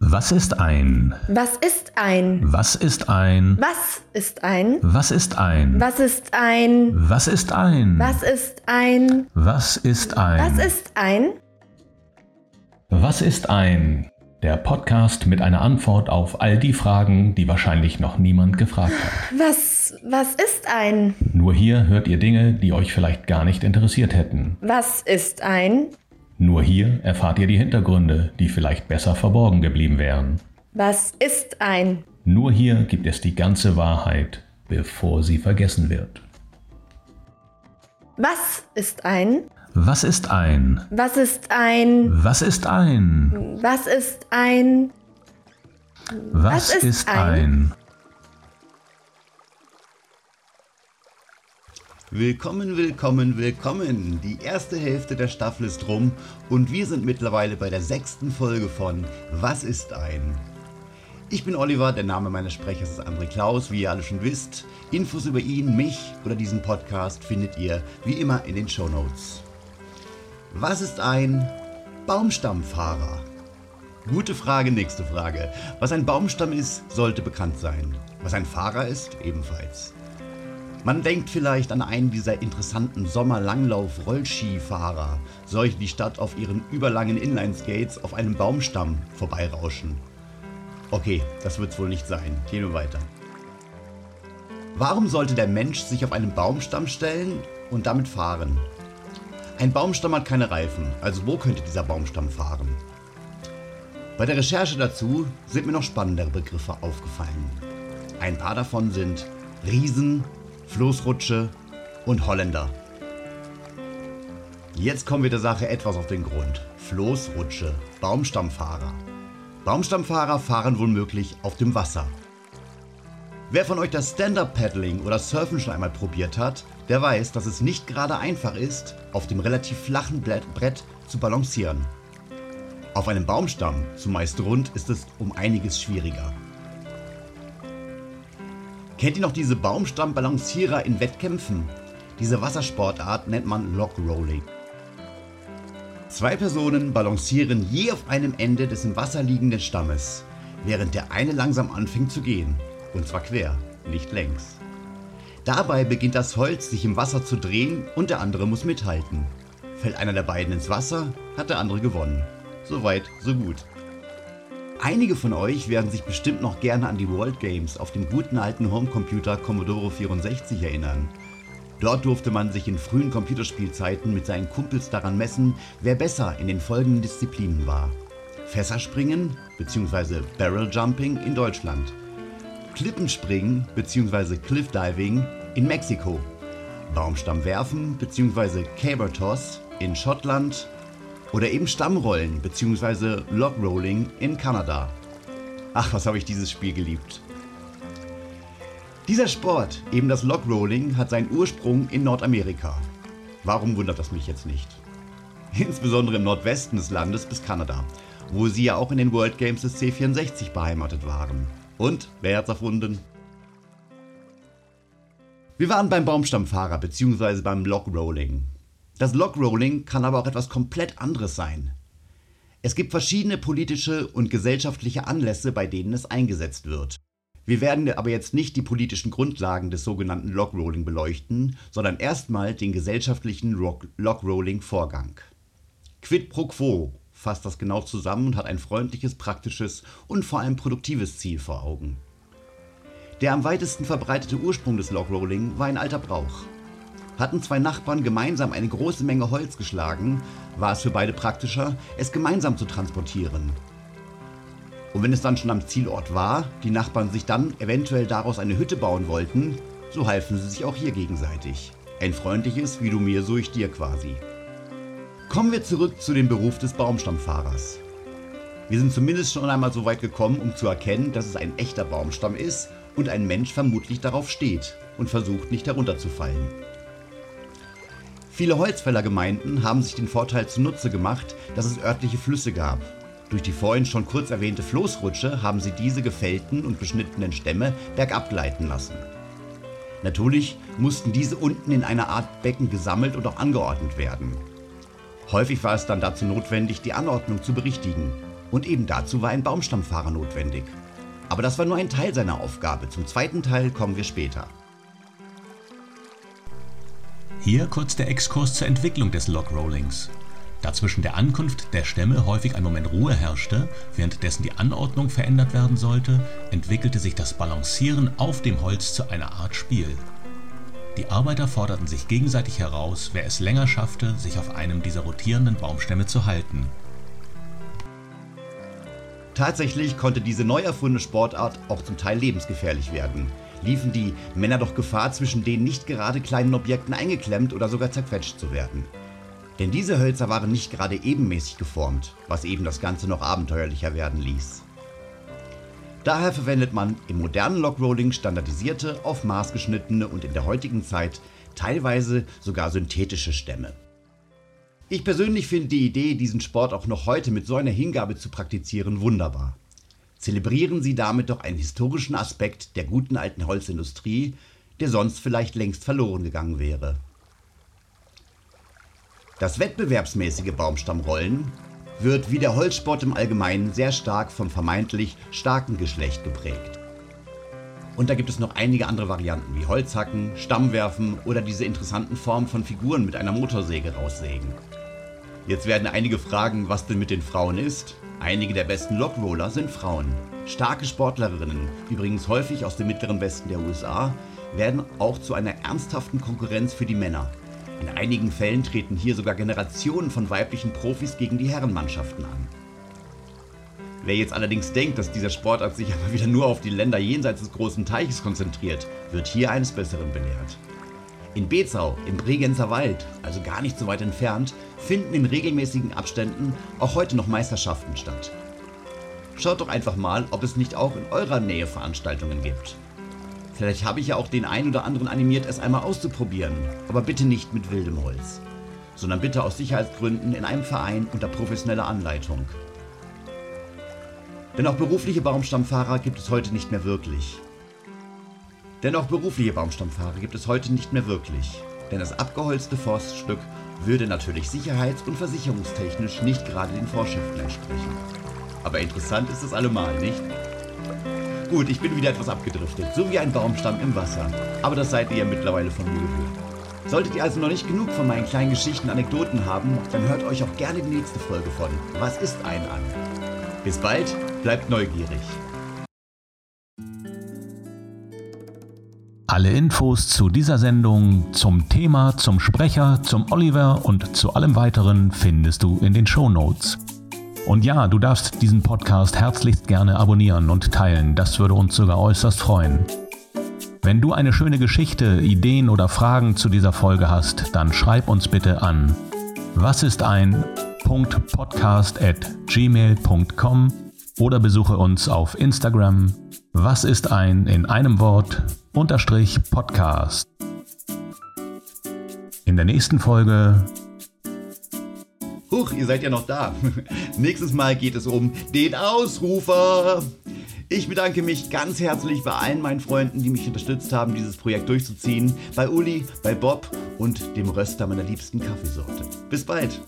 Was ist ein? Was ist ein? Was ist ein? Was ist ein? Was ist ein? Was ist ein? Was ist ein? Was ist ein? Was ist ein? Was ist ein? Was ist ein? Der Podcast mit einer Antwort auf all die Fragen, die wahrscheinlich noch niemand gefragt hat. Was, was ist ein? Nur hier hört ihr Dinge, die euch vielleicht gar nicht interessiert hätten. Was ist ein? Nur hier erfahrt ihr die Hintergründe, die vielleicht besser verborgen geblieben wären. Was ist ein? Nur hier gibt es die ganze Wahrheit, bevor sie vergessen wird. Was ist ein? Was ist ein? Was ist ein? Was ist ein? Was ist ein? Was, ist ein? Willkommen, willkommen, willkommen. Die erste Hälfte der Staffel ist rum und wir sind mittlerweile bei der sechsten Folge von Was ist ein? Ich bin Oliver, der Name meines Sprechers ist André Klaus, wie ihr alle schon wisst. Infos über ihn, mich oder diesen Podcast findet ihr wie immer in den Show Notes. Was ist ein Baumstammfahrer? Gute Frage, nächste Frage. Was ein Baumstamm ist, sollte bekannt sein. Was ein Fahrer ist, ebenfalls. Man denkt vielleicht an einen dieser interessanten Sommerlanglauf-Rollskifahrer, solche die Stadt auf ihren überlangen Inlineskates auf einem Baumstamm vorbeirauschen. Okay, das wird's wohl nicht sein. Gehen wir weiter. Warum sollte der Mensch sich auf einen Baumstamm stellen und damit fahren? Ein Baumstamm hat keine Reifen, also wo könnte dieser Baumstamm fahren? Bei der Recherche dazu sind mir noch spannendere Begriffe aufgefallen. Ein paar davon sind Riesen, Floßrutsche und Holländer. Jetzt kommen wir der Sache etwas auf den Grund. Floßrutsche, Baumstammfahrer. Baumstammfahrer fahren womöglich auf dem Wasser. Wer von euch das Stand-Up-Paddling oder Surfen schon einmal probiert hat, der weiß, dass es nicht gerade einfach ist, auf dem relativ flachen Brett Brett zu balancieren. Auf einem Baumstamm, zumeist rund, ist es um einiges schwieriger. Kennt ihr noch diese Baumstammbalancierer in Wettkämpfen? Diese Wassersportart nennt man Log Rolling. Zwei Personen balancieren je auf einem Ende des im Wasser liegenden Stammes, während der eine langsam anfängt zu gehen. Und zwar quer, nicht längs. Dabei beginnt das Holz sich im Wasser zu drehen und der andere muss mithalten. Fällt einer der beiden ins Wasser, hat der andere gewonnen. Soweit, so gut. Einige von euch werden sich bestimmt noch gerne an die World Games auf dem guten alten Homecomputer Commodore 64 erinnern. Dort durfte man sich in frühen Computerspielzeiten mit seinen Kumpels daran messen, wer besser in den folgenden Disziplinen war. Fässerspringen bzw. Barrel Jumping in Deutschland. Klippenspringen bzw. Cliff Diving in Mexiko. Baumstammwerfen bzw. Caber Toss in Schottland oder eben Stammrollen bzw. Logrolling in Kanada. Ach, was habe ich dieses Spiel geliebt. Dieser Sport, eben das Logrolling, hat seinen Ursprung in Nordamerika. Warum wundert das mich jetzt nicht? Insbesondere im Nordwesten des Landes bis Kanada, wo sie ja auch in den World Games des C64 beheimatet waren. Und wer hat's erfunden? Wir waren beim Baumstammfahrer bzw. beim Logrolling. Das Logrolling kann aber auch etwas komplett anderes sein. Es gibt verschiedene politische und gesellschaftliche Anlässe, bei denen es eingesetzt wird. Wir werden aber jetzt nicht die politischen Grundlagen des sogenannten Logrolling beleuchten, sondern erstmal den gesellschaftlichen Logrolling-Vorgang. Quid pro quo fasst das genau zusammen und hat ein freundliches, praktisches und vor allem produktives Ziel vor Augen. Der am weitesten verbreitete Ursprung des Logrolling war ein alter Brauch. Hatten zwei Nachbarn gemeinsam eine große Menge Holz geschlagen, war es für beide praktischer, es gemeinsam zu transportieren. Und wenn es dann schon am Zielort war, die Nachbarn sich dann eventuell daraus eine Hütte bauen wollten, so halfen sie sich auch hier gegenseitig. Ein freundliches Wie du mir, so ich dir quasi. Kommen wir zurück zu dem Beruf des Baumstammfahrers. Wir sind zumindest schon einmal so weit gekommen, um zu erkennen, dass es ein echter Baumstamm ist und ein Mensch vermutlich darauf steht und versucht nicht herunterzufallen. Viele Holzfällergemeinden haben sich den Vorteil zunutze gemacht, dass es örtliche Flüsse gab. Durch die vorhin schon kurz erwähnte Floßrutsche haben sie diese gefällten und beschnittenen Stämme bergab gleiten lassen. Natürlich mussten diese unten in einer Art Becken gesammelt und auch angeordnet werden. Häufig war es dann dazu notwendig, die Anordnung zu berichtigen. Und eben dazu war ein Baumstammfahrer notwendig. Aber das war nur ein Teil seiner Aufgabe. Zum zweiten Teil kommen wir später. Hier kurz der Exkurs zur Entwicklung des Logrollings. Da zwischen der Ankunft der Stämme häufig ein Moment Ruhe herrschte, währenddessen die Anordnung verändert werden sollte, entwickelte sich das Balancieren auf dem Holz zu einer Art Spiel. Die Arbeiter forderten sich gegenseitig heraus, wer es länger schaffte, sich auf einem dieser rotierenden Baumstämme zu halten. Tatsächlich konnte diese neu erfundene Sportart auch zum Teil lebensgefährlich werden. Liefen die Männer doch Gefahr, zwischen den nicht gerade kleinen Objekten eingeklemmt oder sogar zerquetscht zu werden. Denn diese Hölzer waren nicht gerade ebenmäßig geformt, was eben das Ganze noch abenteuerlicher werden ließ. Daher verwendet man im modernen Logrolling standardisierte, auf Maß geschnittene und in der heutigen Zeit teilweise sogar synthetische Stämme. Ich persönlich finde die Idee, diesen Sport auch noch heute mit so einer Hingabe zu praktizieren, wunderbar. Zelebrieren Sie damit doch einen historischen Aspekt der guten alten Holzindustrie, der sonst vielleicht längst verloren gegangen wäre. Das wettbewerbsmäßige Baumstammrollen wird wie der Holzsport im Allgemeinen sehr stark vom vermeintlich starken Geschlecht geprägt. Und da gibt es noch einige andere Varianten wie Holzhacken, Stammwerfen oder diese interessanten Formen von Figuren mit einer Motorsäge raussägen. Jetzt werden einige fragen, was denn mit den Frauen ist. Einige der besten Lockroller sind Frauen. Starke Sportlerinnen, übrigens häufig aus dem mittleren Westen der USA, werden auch zu einer ernsthaften Konkurrenz für die Männer. In einigen Fällen treten hier sogar Generationen von weiblichen Profis gegen die Herrenmannschaften an. Wer jetzt allerdings denkt, dass dieser Sportart sich aber wieder nur auf die Länder jenseits des großen Teiches konzentriert, wird hier eines Besseren belehrt. In Bezau, im Bregenzer Wald, also gar nicht so weit entfernt, finden in regelmäßigen Abständen auch heute noch Meisterschaften statt. Schaut doch einfach mal, ob es nicht auch in eurer Nähe Veranstaltungen gibt. Vielleicht habe ich ja auch den einen oder anderen animiert, es einmal auszuprobieren. Aber bitte nicht mit wildem Holz. Sondern bitte aus Sicherheitsgründen in einem Verein unter professioneller Anleitung. Denn auch berufliche Baumstammfahrer gibt es heute nicht mehr wirklich. Denn auch berufliche Baumstammfahrer gibt es heute nicht mehr wirklich. Denn das abgeholzte Forststück würde natürlich sicherheits- und versicherungstechnisch nicht gerade den Vorschriften entsprechen. Aber interessant ist es allemal, nicht? Gut, ich bin wieder etwas abgedriftet, so wie ein Baumstamm im Wasser. Aber das seid ihr ja mittlerweile von mir gewöhnt. Solltet ihr also noch nicht genug von meinen kleinen Geschichten Anekdoten haben, dann hört euch auch gerne die nächste Folge von Was ist ein an? Bis bald, bleibt neugierig. Alle Infos zu dieser Sendung, zum Thema, zum Sprecher, zum Oliver und zu allem weiteren findest du in den Show Notes. Und ja, du darfst diesen Podcast herzlichst gerne abonnieren und teilen, das würde uns sogar äußerst freuen. Wenn du eine schöne Geschichte, Ideen oder Fragen zu dieser Folge hast, dann schreib uns bitte an was ist ein .podcast@gmail.com oder besuche uns auf Instagram was ist ein in einem Wort Podcast. In der nächsten Folge Huch, ihr seid ja noch da. Nächstes Mal geht es um den Ausrufer. Ich bedanke mich ganz herzlich bei allen meinen Freunden, die mich unterstützt haben, dieses Projekt durchzuziehen. Bei Uli, bei Bob und dem Röster meiner liebsten Kaffeesorte. Bis bald.